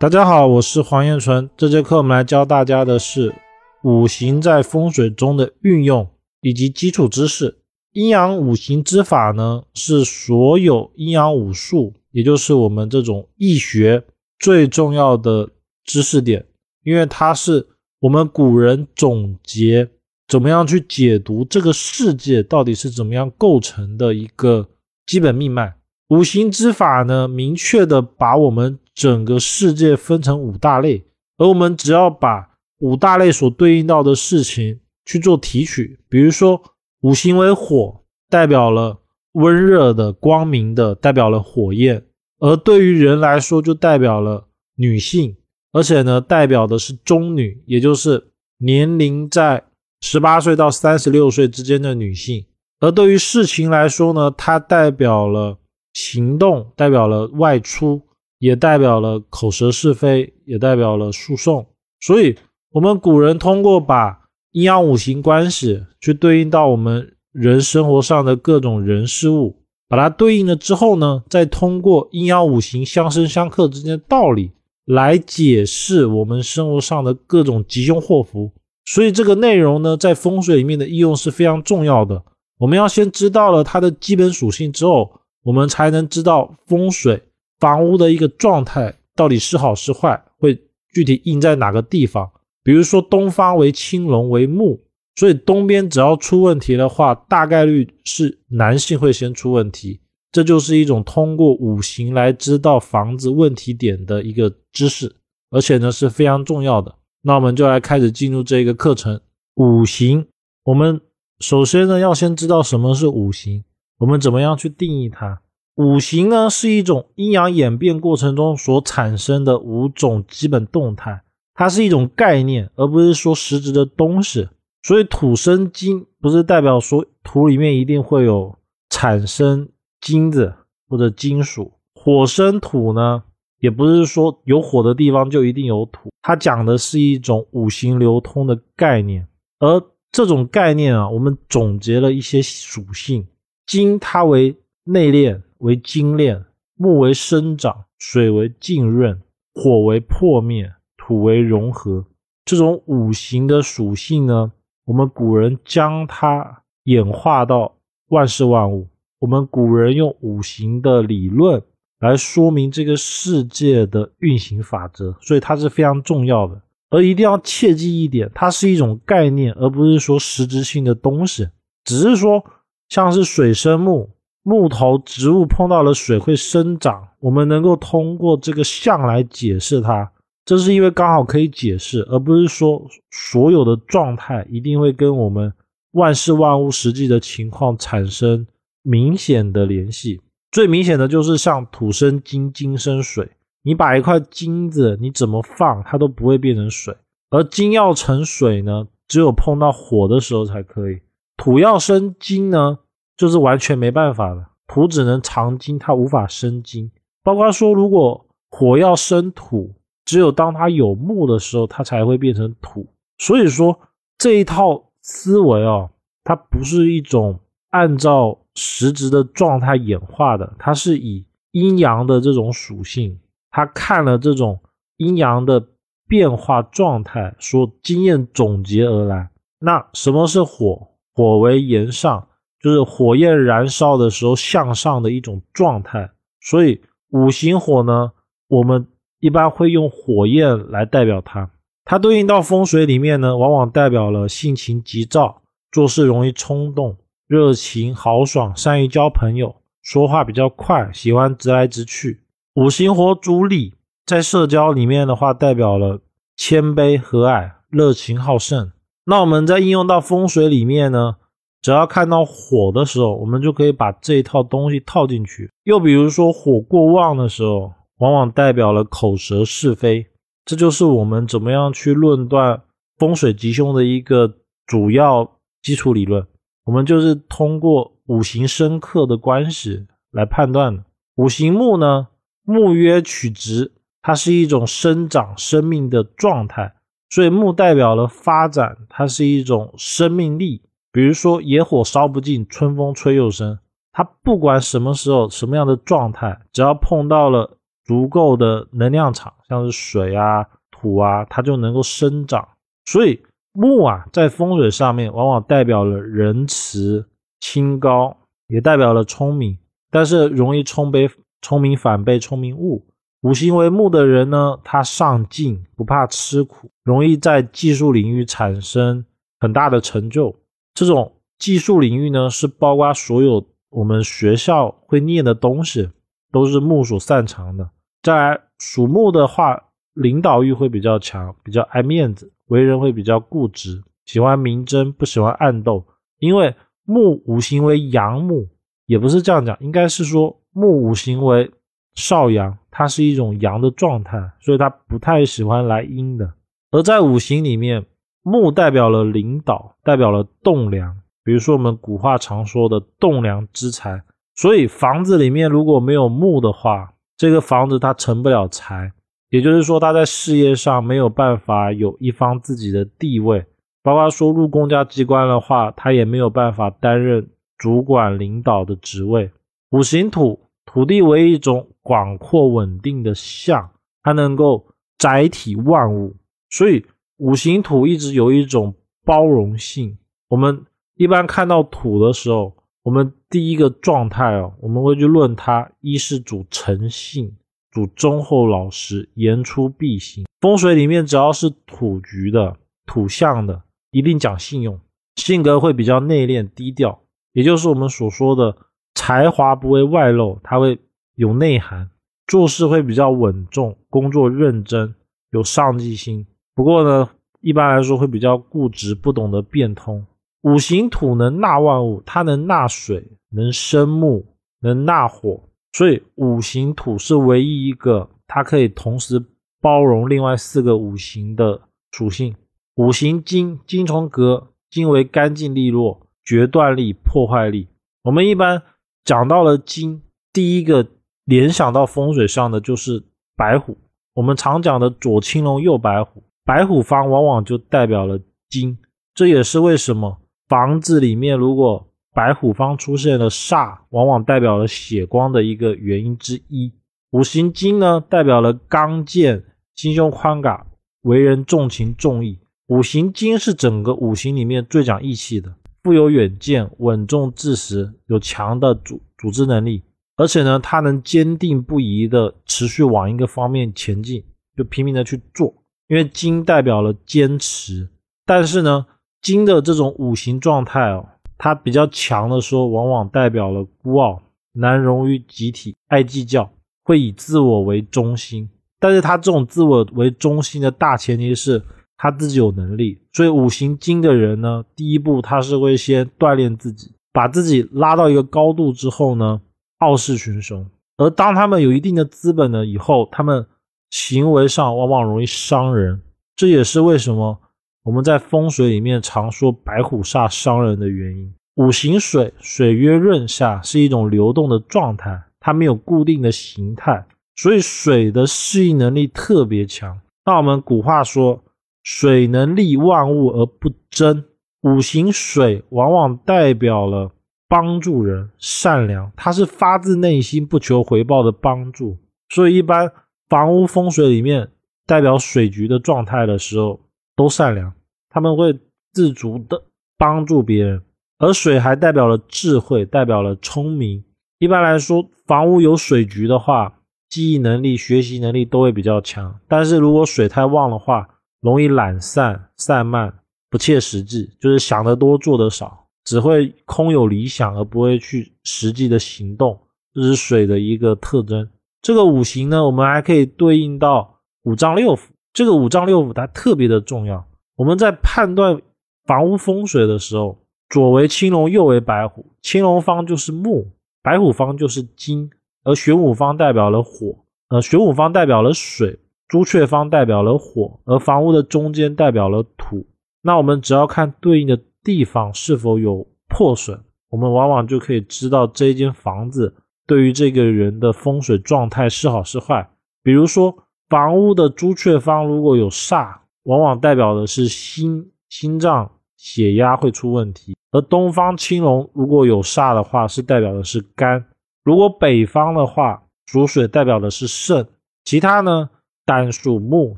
大家好，我是黄彦纯。这节课我们来教大家的是五行在风水中的运用以及基础知识。阴阳五行之法呢，是所有阴阳五术，也就是我们这种易学最重要的知识点，因为它是我们古人总结怎么样去解读这个世界到底是怎么样构成的一个基本命脉。五行之法呢，明确的把我们整个世界分成五大类，而我们只要把五大类所对应到的事情去做提取，比如说五行为火，代表了温热的、光明的，代表了火焰；而对于人来说，就代表了女性，而且呢，代表的是中女，也就是年龄在十八岁到三十六岁之间的女性；而对于事情来说呢，它代表了。行动代表了外出，也代表了口舌是非，也代表了诉讼。所以，我们古人通过把阴阳五行关系去对应到我们人生活上的各种人事物，把它对应了之后呢，再通过阴阳五行相生相克之间的道理来解释我们生活上的各种吉凶祸福。所以，这个内容呢，在风水里面的应用是非常重要的。我们要先知道了它的基本属性之后。我们才能知道风水房屋的一个状态到底是好是坏，会具体印在哪个地方。比如说东方为青龙为木，所以东边只要出问题的话，大概率是男性会先出问题。这就是一种通过五行来知道房子问题点的一个知识，而且呢是非常重要的。那我们就来开始进入这个课程。五行，我们首先呢要先知道什么是五行。我们怎么样去定义它？五行呢是一种阴阳演变过程中所产生的五种基本动态，它是一种概念，而不是说实质的东西。所以土生金不是代表说土里面一定会有产生金子或者金属，火生土呢也不是说有火的地方就一定有土。它讲的是一种五行流通的概念，而这种概念啊，我们总结了一些属性。金它为内敛，为精炼；木为生长，水为浸润，火为破灭，土为融合。这种五行的属性呢，我们古人将它演化到万事万物。我们古人用五行的理论来说明这个世界的运行法则，所以它是非常重要的。而一定要切记一点，它是一种概念，而不是说实质性的东西，只是说。像是水生木，木头植物碰到了水会生长，我们能够通过这个象来解释它，这是因为刚好可以解释，而不是说所有的状态一定会跟我们万事万物实际的情况产生明显的联系。最明显的就是像土生金，金生水，你把一块金子你怎么放它都不会变成水，而金要成水呢，只有碰到火的时候才可以。土要生金呢，就是完全没办法了。土只能藏金，它无法生金。包括说，如果火要生土，只有当它有木的时候，它才会变成土。所以说，这一套思维哦，它不是一种按照实质的状态演化的，它是以阴阳的这种属性，他看了这种阴阳的变化状态，所经验总结而来。那什么是火？火为炎上，就是火焰燃烧的时候向上的一种状态。所以五行火呢，我们一般会用火焰来代表它。它对应到风水里面呢，往往代表了性情急躁，做事容易冲动，热情豪爽，善于交朋友，说话比较快，喜欢直来直去。五行火主礼，在社交里面的话，代表了谦卑和蔼，热情好胜。那我们在应用到风水里面呢，只要看到火的时候，我们就可以把这一套东西套进去。又比如说火过旺的时候，往往代表了口舌是非，这就是我们怎么样去论断风水吉凶的一个主要基础理论。我们就是通过五行生克的关系来判断的。五行木呢，木曰曲直，它是一种生长生命的状态。所以木代表了发展，它是一种生命力。比如说野火烧不尽，春风吹又生。它不管什么时候、什么样的状态，只要碰到了足够的能量场，像是水啊、土啊，它就能够生长。所以木啊，在风水上面往往代表了仁慈、清高，也代表了聪明，但是容易冲被聪明反被聪明误。五行为木的人呢，他上进，不怕吃苦，容易在技术领域产生很大的成就。这种技术领域呢，是包括所有我们学校会念的东西，都是木所擅长的。再来，属木的话，领导欲会比较强，比较爱面子，为人会比较固执，喜欢明争，不喜欢暗斗。因为木五行为阳木，也不是这样讲，应该是说木五行为。少阳，它是一种阳的状态，所以它不太喜欢来阴的。而在五行里面，木代表了领导，代表了栋梁。比如说我们古话常说的“栋梁之才”，所以房子里面如果没有木的话，这个房子它成不了财，也就是说它在事业上没有办法有一方自己的地位。包括说入公家机关的话，他也没有办法担任主管领导的职位。五行土。土地为一种广阔稳定的象，它能够载体万物，所以五行土一直有一种包容性。我们一般看到土的时候，我们第一个状态哦，我们会去论它：一是主诚信，主忠厚老实，言出必行。风水里面只要是土局的、土象的，一定讲信用，性格会比较内敛低调，也就是我们所说的。才华不会外露，他会有内涵，做事会比较稳重，工作认真，有上进心。不过呢，一般来说会比较固执，不懂得变通。五行土能纳万物，它能纳水，能生木，能纳火，所以五行土是唯一一个它可以同时包容另外四个五行的属性。五行金，金从格，金为干净利落、决断力、破坏力。我们一般。讲到了金，第一个联想到风水上的就是白虎。我们常讲的左青龙右白虎，白虎方往往就代表了金。这也是为什么房子里面如果白虎方出现了煞，往往代表了血光的一个原因之一。五行金呢，代表了刚健、心胸宽广、为人重情重义。五行金是整个五行里面最讲义气的。富有远见、稳重自实，有强的组组织能力，而且呢，他能坚定不移的持续往一个方面前进，就拼命的去做。因为金代表了坚持，但是呢，金的这种五行状态哦，它比较强的时候，往往代表了孤傲，难融于集体，爱计较，会以自我为中心。但是他这种自我为中心的大前提是。他自己有能力，所以五行金的人呢，第一步他是会先锻炼自己，把自己拉到一个高度之后呢，傲视群雄。而当他们有一定的资本了以后，他们行为上往往容易伤人。这也是为什么我们在风水里面常说白虎煞伤人的原因。五行水，水曰润下，是一种流动的状态，它没有固定的形态，所以水的适应能力特别强。那我们古话说。水能利万物而不争，五行水往往代表了帮助人、善良，它是发自内心不求回报的帮助。所以，一般房屋风水里面代表水局的状态的时候，都善良，他们会自足的帮助别人。而水还代表了智慧，代表了聪明。一般来说，房屋有水局的话，记忆能力、学习能力都会比较强。但是如果水太旺的话，容易懒散、散漫、不切实际，就是想得多做得少，只会空有理想而不会去实际的行动，这是水的一个特征。这个五行呢，我们还可以对应到五脏六腑。这个五脏六腑它特别的重要。我们在判断房屋风水的时候，左为青龙，右为白虎。青龙方就是木，白虎方就是金，而玄武方代表了火，呃，玄武方代表了水。朱雀方代表了火，而房屋的中间代表了土。那我们只要看对应的地方是否有破损，我们往往就可以知道这一间房子对于这个人的风水状态是好是坏。比如说，房屋的朱雀方如果有煞，往往代表的是心、心脏、血压会出问题；而东方青龙如果有煞的话，是代表的是肝。如果北方的话，属水代表的是肾。其他呢，胆属木，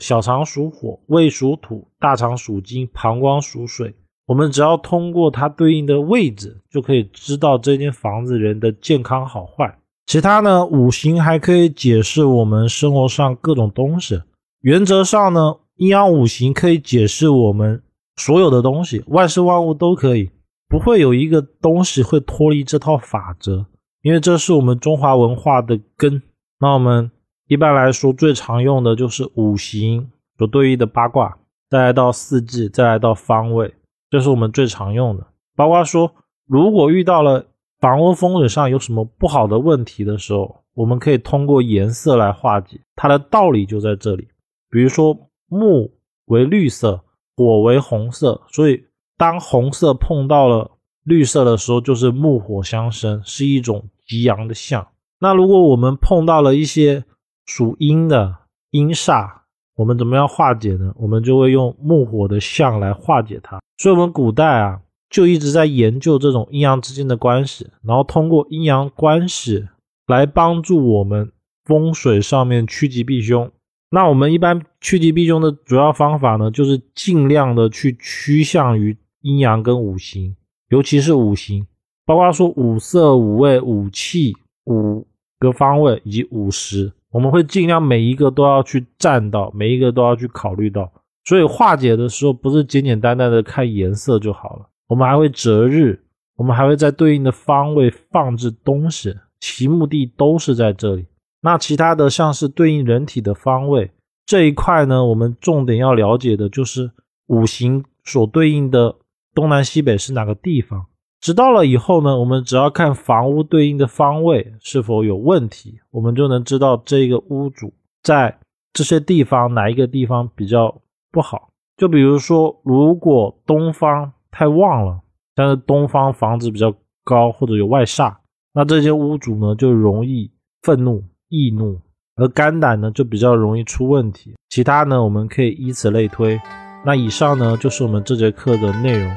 小肠属火，胃属土，大肠属金，膀胱属水。我们只要通过它对应的位置，就可以知道这间房子人的健康好坏。其他呢，五行还可以解释我们生活上各种东西。原则上呢，阴阳五行可以解释我们所有的东西，万事万物都可以，不会有一个东西会脱离这套法则，因为这是我们中华文化的根。那我们一般来说最常用的就是五行所对应的八卦，再来到四季，再来到方位，这是我们最常用的。八卦说，如果遇到了房屋风水上有什么不好的问题的时候，我们可以通过颜色来化解。它的道理就在这里。比如说，木为绿色，火为红色，所以当红色碰到了绿色的时候，就是木火相生，是一种极阳的象。那如果我们碰到了一些属阴的阴煞，我们怎么样化解呢？我们就会用木火的象来化解它。所以，我们古代啊，就一直在研究这种阴阳之间的关系，然后通过阴阳关系来帮助我们风水上面趋吉避凶。那我们一般趋吉避凶的主要方法呢，就是尽量的去趋向于阴阳跟五行，尤其是五行，包括说五色、五味、五气、五。个方位以及五十，我们会尽量每一个都要去占到，每一个都要去考虑到。所以化解的时候，不是简简单单的看颜色就好了，我们还会择日，我们还会在对应的方位放置东西，其目的都是在这里。那其他的像是对应人体的方位这一块呢，我们重点要了解的就是五行所对应的东南西北是哪个地方。知道了以后呢，我们只要看房屋对应的方位是否有问题，我们就能知道这个屋主在这些地方哪一个地方比较不好。就比如说，如果东方太旺了，但是东方房子比较高或者有外煞，那这些屋主呢就容易愤怒、易怒，而肝胆呢就比较容易出问题。其他呢，我们可以以此类推。那以上呢就是我们这节课的内容。